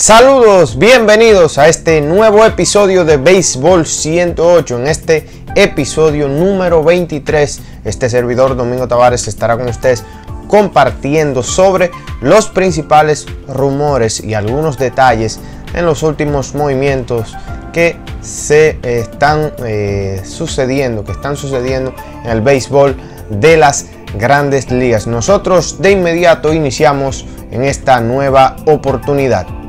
Saludos, bienvenidos a este nuevo episodio de Béisbol 108. En este episodio número 23, este servidor Domingo Tavares estará con ustedes compartiendo sobre los principales rumores y algunos detalles en los últimos movimientos que se están eh, sucediendo, que están sucediendo en el béisbol de las grandes ligas. Nosotros de inmediato iniciamos en esta nueva oportunidad.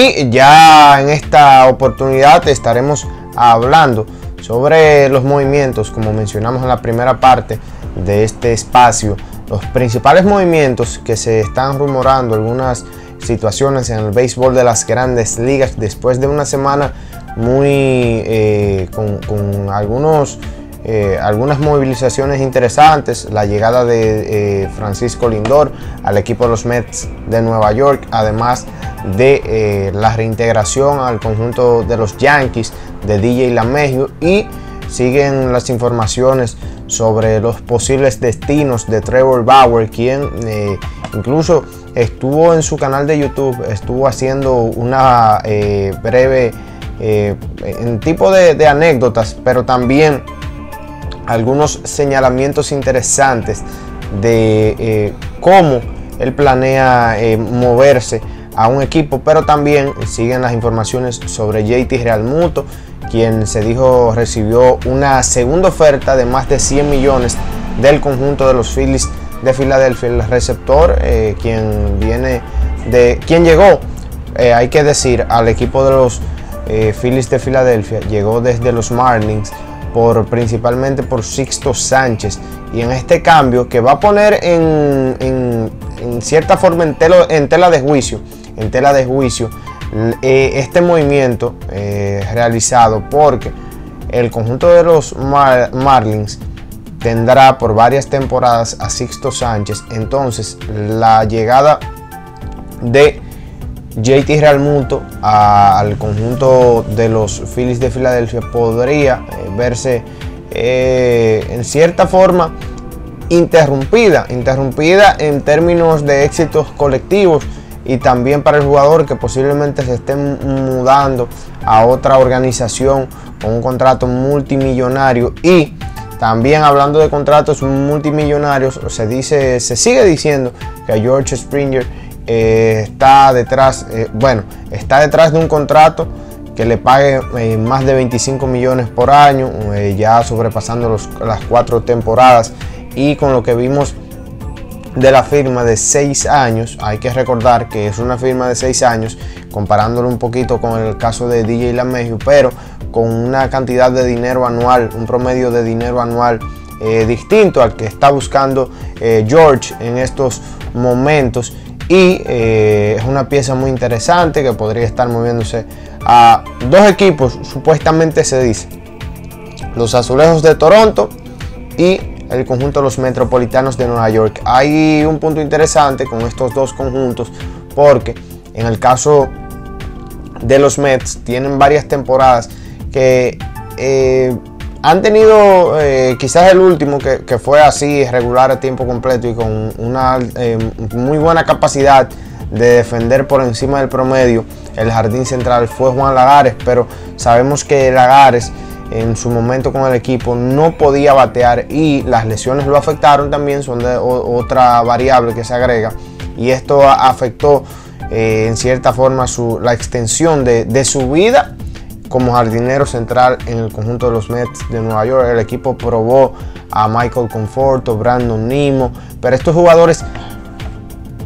Y ya en esta oportunidad estaremos hablando sobre los movimientos, como mencionamos en la primera parte de este espacio, los principales movimientos que se están rumorando, algunas situaciones en el béisbol de las grandes ligas después de una semana muy eh, con, algunos eh, algunas movilizaciones interesantes, la llegada de eh, Francisco Lindor al equipo de los Mets de Nueva York, además de la reintegración al conjunto de los Yankees de DJ LaMegio y siguen las informaciones sobre los posibles destinos de Trevor Bauer, quien incluso estuvo en su canal de YouTube, estuvo haciendo una eh, breve eh, tipo de, anécdotas, pero también algunos señalamientos interesantes de eh, cómo él planea moverse a un equipo, pero también siguen las informaciones sobre JT Realmuto, quien se dijo recibió una segunda oferta de más de 100 millones del conjunto de los Phillies de Filadelfia, el receptor, eh, quien viene de. quien llegó, eh, hay que decir, al equipo de los eh, Phillies de Filadelfia, llegó desde los Marlins por principalmente por Sixto Sánchez. Y en este cambio que va a poner en, en, cierta forma en, en, tela de juicio, en tela de juicio, este movimiento realizado porque el conjunto de los Marlins tendrá por varias temporadas a Sixto Sánchez. Entonces, la llegada de JT Realmuto al conjunto de los Phillies de Filadelfia podría eh, verse eh, en cierta forma interrumpida, interrumpida en términos de éxitos colectivos y también para el jugador que posiblemente se esté mudando a otra organización con un contrato multimillonario. Y también hablando de contratos multimillonarios, se dice, se sigue diciendo que George Springer eh, está detrás, eh, bueno, está detrás de un contrato que le pague eh, más de 25 millones por año, ya sobrepasando las cuatro temporadas. Y con lo que vimos de la firma de 6 años, hay que recordar que es una firma de 6 años, comparándolo un poquito con el caso de DJ LaMegio, pero con una cantidad de dinero anual, un promedio de dinero anual eh, distinto al que está buscando eh, George en estos momentos. Y eh, es una pieza muy interesante que podría estar moviéndose a dos equipos, supuestamente se dice. Los Azulejos de Toronto y el conjunto de los Metropolitanos de Nueva York. Hay un punto interesante con estos dos conjuntos porque en el caso de los Mets tienen varias temporadas que eh, han tenido eh, quizás el último que, fue así, regular a tiempo completo y con una eh, muy buena capacidad de defender por encima del promedio. El jardín central fue Juan Lagares, pero sabemos que Lagares en su momento con el equipo no podía batear y las lesiones lo afectaron también, son otra variable que se agrega y esto afectó en cierta forma su, la extensión de, de su vida como jardinero central en el conjunto de los Mets de Nueva York. El equipo probó a Michael Conforto, Brandon Nimo, pero estos jugadores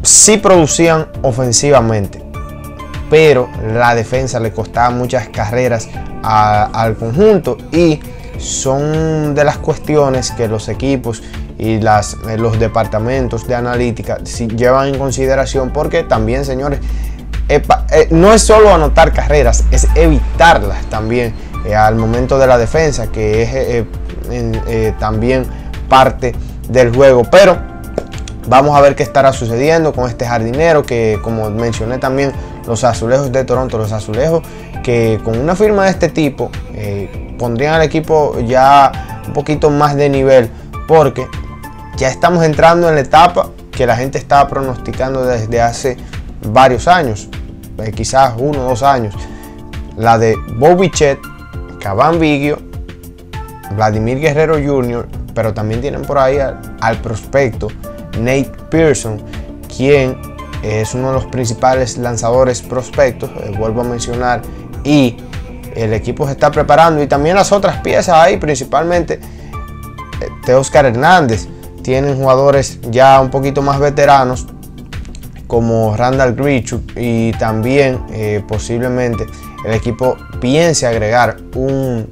sí producían ofensivamente, pero la defensa le costaba muchas carreras al conjunto y son de las cuestiones que los equipos y las, los departamentos de analítica llevan en consideración porque también, señores, eh, no es solo anotar carreras, es evitarlas también eh, al momento de la defensa, que es eh, también parte del juego. Pero vamos a ver qué estará sucediendo con este jardinero, que como mencioné también, los azulejos de Toronto, los azulejos que con una firma de este tipo pondrían al equipo ya un poquito más de nivel, porque ya estamos entrando en la etapa que la gente estaba pronosticando desde hace varios años, eh, quizás uno o dos años, la de Bobby Chet, Caban Vigio, Vladimir Guerrero Jr., pero también tienen por ahí al, prospecto Nate Pearson, quien es uno de los principales lanzadores prospectos, eh, vuelvo a mencionar, y el equipo se está preparando y también las otras piezas ahí, principalmente eh, Oscar Hernández, tienen jugadores ya un poquito más veteranos como Randall Grichuk y también eh, posiblemente el equipo piense agregar un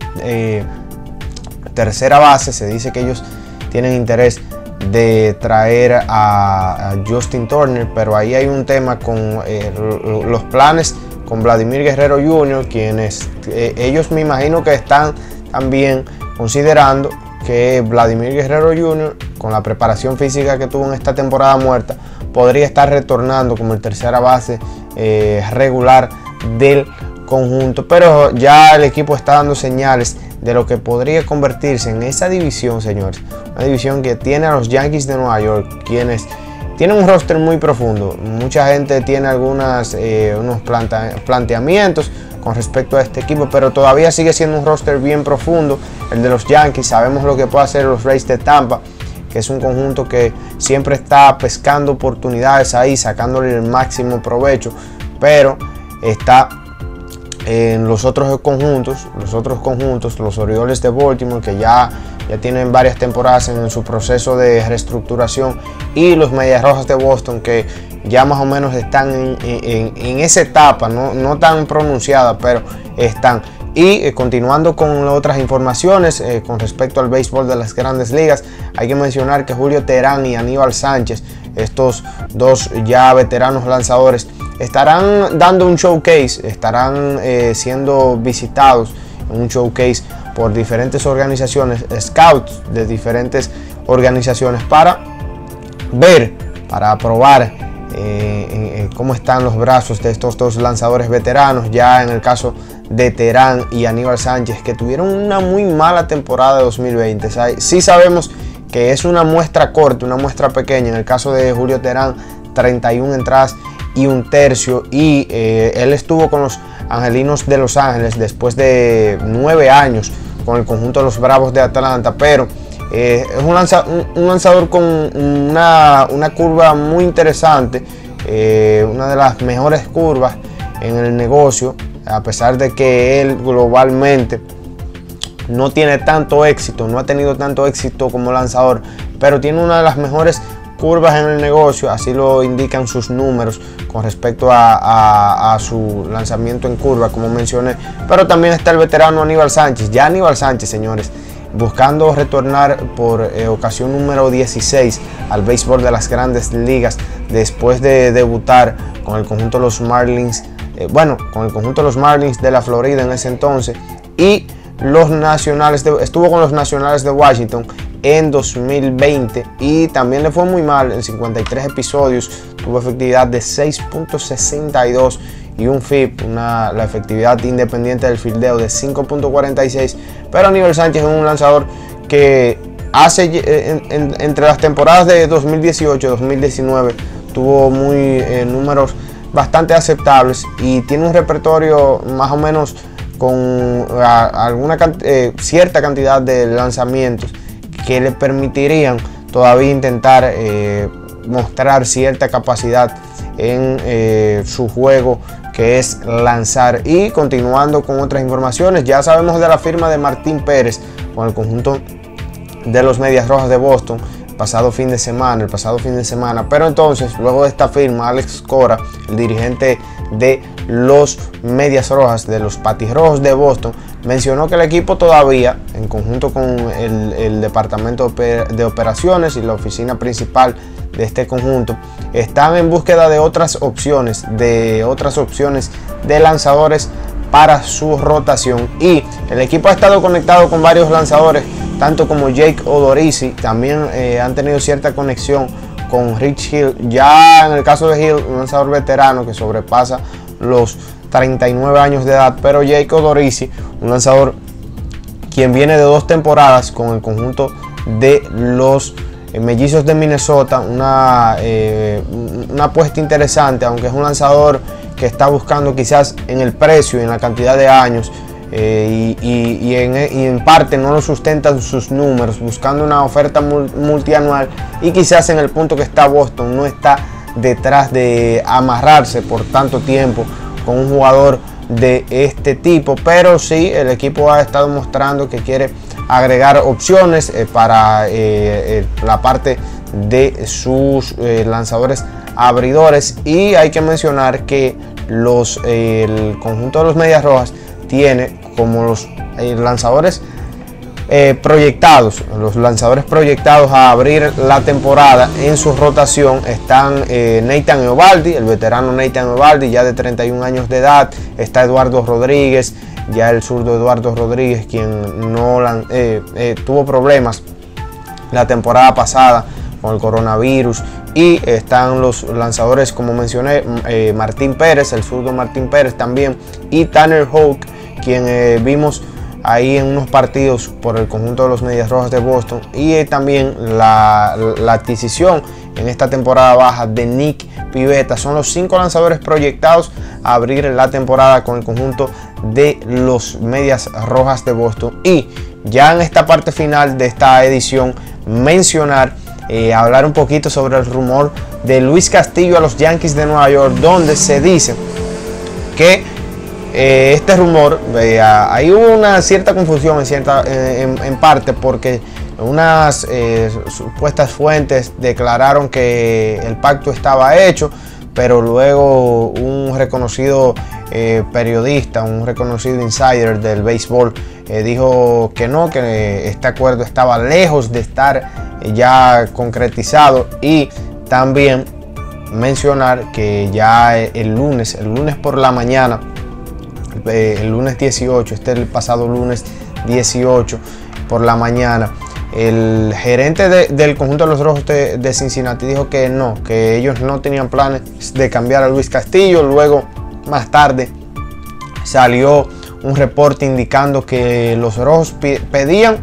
tercera base. Se dice que ellos tienen interés de traer a, Justin Turner, pero ahí hay un tema con eh, los planes con Vladimir Guerrero Jr., quienes ellos me imagino que están también considerando que Vladimir Guerrero Jr., con la preparación física que tuvo en esta temporada muerta, podría estar retornando como el tercera base eh, regular del conjunto. Pero ya el equipo está dando señales de lo que podría convertirse en esa división, señores. Una división que tiene a los Yankees de Nueva York, quienes tienen un roster muy profundo. Mucha gente tiene algunos eh, planteamientos con respecto a este equipo, pero todavía sigue siendo un roster bien profundo. El de los Yankees, sabemos lo que puede hacer los Rays de Tampa que es un conjunto que siempre está pescando oportunidades ahí, sacándole el máximo provecho, pero está en los otros conjuntos, los otros conjuntos, los Orioles de Baltimore, que ya, ya tienen varias temporadas en su proceso de reestructuración, y los Medias Rojas de Boston, que ya más o menos están en, esa etapa, no, no tan pronunciada, pero están. Y eh, continuando con otras informaciones eh, con respecto al béisbol de las grandes ligas, hay que mencionar que Julio Terán y Aníbal Sánchez, estos dos ya veteranos lanzadores, estarán dando un showcase, estarán eh, siendo visitados en un showcase por diferentes organizaciones, scouts de diferentes organizaciones para ver, para probar cómo están los brazos de estos dos lanzadores veteranos. Ya en el caso de Terán y Aníbal Sánchez, que tuvieron una muy mala temporada de 2020. Sí sabemos que es una muestra corta, una muestra pequeña. En el caso de Julio Terán, 31 entradas y un tercio. Y eh, él estuvo con los Angelinos de Los Ángeles después de nueve años con el conjunto de los Bravos de Atlanta. Pero eh, es un, lanzador con una, curva muy interesante, eh, una de las mejores curvas en el negocio a pesar de que él globalmente no tiene tanto éxito, no ha tenido tanto éxito como lanzador, pero tiene una de las mejores curvas en el negocio, así lo indican sus números con respecto a, su lanzamiento en curva, como mencioné. Pero también está el veterano Aníbal Sánchez, ya Aníbal Sánchez, señores, buscando retornar por eh, ocasión número 16 al béisbol de las grandes ligas después de debutar con el conjunto de los Marlins eh, bueno, con el conjunto de los Marlins de la Florida en ese entonces y los nacionales estuvo con los nacionales de Washington en 2020 y también le fue muy mal en 53 episodios. Tuvo efectividad de 6.62 y un FIP, una, la efectividad independiente del fildeo de 5.46 pero Aníbal Sánchez es un lanzador que hace eh, entre las temporadas de 2018 2019 tuvo muy eh, números bastante aceptables y tiene un repertorio más o menos con alguna eh, cierta cantidad de lanzamientos que le permitirían todavía intentar eh, mostrar cierta capacidad en eh, su juego que es lanzar y continuando con otras informaciones ya sabemos de la firma de Martín Pérez con el conjunto de los Medias Rojas de Boston pasado fin de semana, el pasado fin de semana. Pero entonces, luego de esta firma, Alex Cora, el dirigente de los Medias Rojas, de los Patirrojos de Boston, mencionó que el equipo todavía, en conjunto con el, Departamento de Operaciones y la oficina principal de este conjunto, están en búsqueda de otras opciones, de otras opciones de lanzadores para su rotación. Y el equipo ha estado conectado con varios lanzadores tanto como Jake Odorizzi, también eh, han tenido cierta conexión con Rich Hill. Ya en el caso de Hill, un lanzador veterano que sobrepasa los 39 años de edad, pero Jake Odorizzi, un lanzador quien viene de dos temporadas con el conjunto de los Mellizos de Minnesota, una, una apuesta interesante, aunque es un lanzador que está buscando quizás en el precio y en la cantidad de años. y, en, parte no lo sustentan sus números, buscando una oferta multianual y quizás en el punto que está Boston no está detrás de amarrarse por tanto tiempo con un jugador de este tipo, pero sí el equipo ha estado mostrando que quiere agregar opciones eh, para eh, eh, la parte de sus lanzadores abridores. Y hay que mencionar que los el conjunto de los medias rojas tiene como los lanzadores eh, proyectados, los lanzadores proyectados a abrir la temporada en su rotación están eh, Nathan Eovaldi, el veterano Nathan Eovaldi, ya de 31 años de edad, está Eduardo Rodríguez, ya el zurdo Eduardo Rodríguez, quien no eh, tuvo problemas la temporada pasada con el coronavirus. Y están los lanzadores como mencioné Martín Pérez, el zurdo Martín Pérez también y Tanner Hawk, quien vimos ahí en unos partidos por el conjunto de los Medias Rojas de Boston y eh, también la, adquisición en esta temporada baja de Nick Pivetta. Son los cinco lanzadores proyectados a abrir la temporada con el conjunto de los Medias Rojas de Boston. Y ya en esta parte final de esta edición mencionar, eh, hablar un poquito sobre el rumor de Luis Castillo a los Yankees de Nueva York, donde se dice que eh, este rumor, eh, hay una cierta confusión en, cierta, en, parte porque unas eh, supuestas fuentes declararon que el pacto estaba hecho, pero luego un reconocido periodista, un reconocido insider del béisbol, dijo que no, que este acuerdo estaba lejos de estar ya concretizado y también mencionar que ya el lunes, el lunes por la mañana, eh, el lunes 18, este es el pasado lunes 18 por la mañana. El gerente del conjunto de los Rojos de, Cincinnati dijo que no, que ellos no tenían planes de cambiar a Luis Castillo. Luego, más tarde, salió un reporte indicando que los Rojos pedían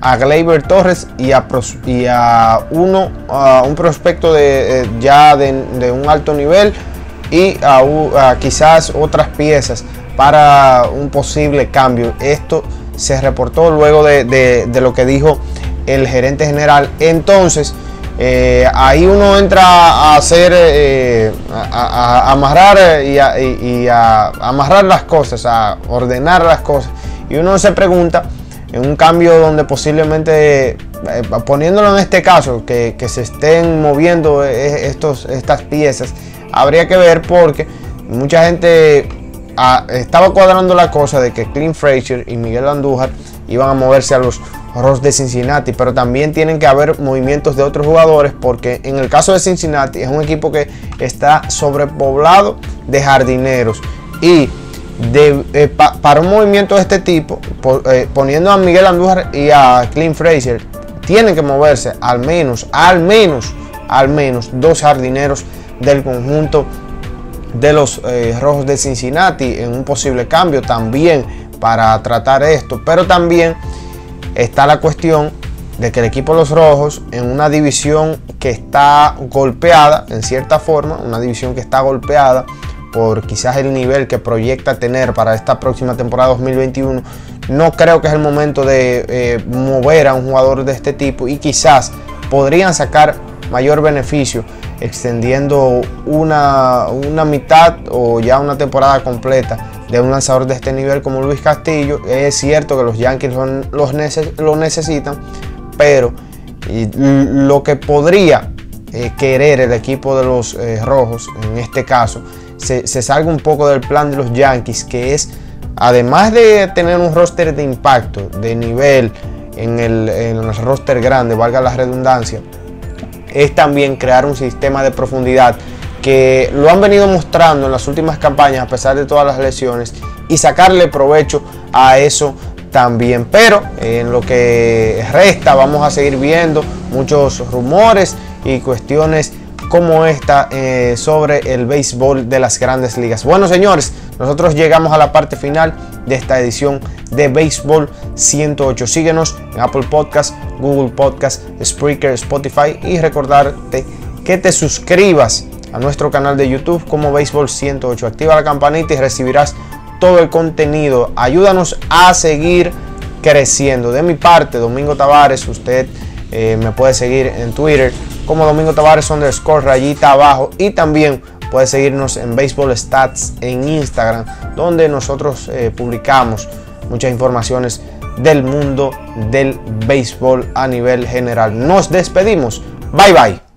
a Gleyber Torres y a, uno, a un prospecto de, eh, ya de, un alto nivel y a quizás otras piezas para un posible cambio. Esto se reportó luego de, lo que dijo el gerente general. Entonces, eh, ahí uno entra a hacer, eh, a, amarrar y, a, amarrar las cosas, a ordenar las cosas. Y uno se pregunta, en un cambio donde posiblemente, eh, poniéndolo en este caso, que, que, se estén moviendo estos, estas piezas, habría que ver porque mucha gente estaba cuadrando la cosa de que Clint Frazier y Miguel Andújar iban a moverse a los Rojos de Cincinnati, pero también tienen que haber movimientos de otros jugadores porque en el caso de Cincinnati es un equipo que está sobrepoblado de jardineros. Y eh, para un movimiento de este tipo, eh, poniendo a Miguel Andújar y a Clint Frazier, tienen que moverse al menos, al menos, al menos dos jardineros del conjunto de los eh, Rojos de Cincinnati en un posible cambio también para tratar esto. Pero también está la cuestión de que el equipo de los Rojos en una división que está golpeada, en cierta forma, una división que está golpeada por quizás el nivel que proyecta tener para esta próxima temporada 2021, no creo que es el momento de eh, mover a un jugador de este tipo y quizás podrían sacar mayor beneficio extendiendo una, una mitad o ya una temporada completa de un lanzador de este nivel como Luis Castillo. Es cierto que los Yankees los lo necesitan, pero lo que podría eh, querer el equipo de los eh, rojos, en este caso, se, salga un poco del plan de los Yankees, que es, además de tener un roster de impacto, de nivel en el, en el roster grande, valga la redundancia, es también crear un sistema de profundidad que lo han venido mostrando en las últimas campañas a pesar de todas las lesiones y sacarle provecho a eso también. Pero en lo que resta vamos a seguir viendo muchos rumores y cuestiones como esta eh, sobre el béisbol de las grandes ligas. Bueno señores, nosotros llegamos a la parte final de esta edición de Béisbol 108. Síguenos en Apple Podcast, Google Podcast, Spreaker, Spotify y recordarte que te suscribas a nuestro canal de YouTube como Béisbol 108. Activa la campanita y recibirás todo el contenido. Ayúdanos a seguir creciendo. De mi parte, Domingo Tavares, usted eh, me puede seguir en Twitter como Domingo Tavares underscore rayita abajo y también puede seguirnos en Baseball Stats en Instagram donde nosotros eh, publicamos muchas informaciones del mundo del béisbol a nivel general. Nos despedimos. Bye bye.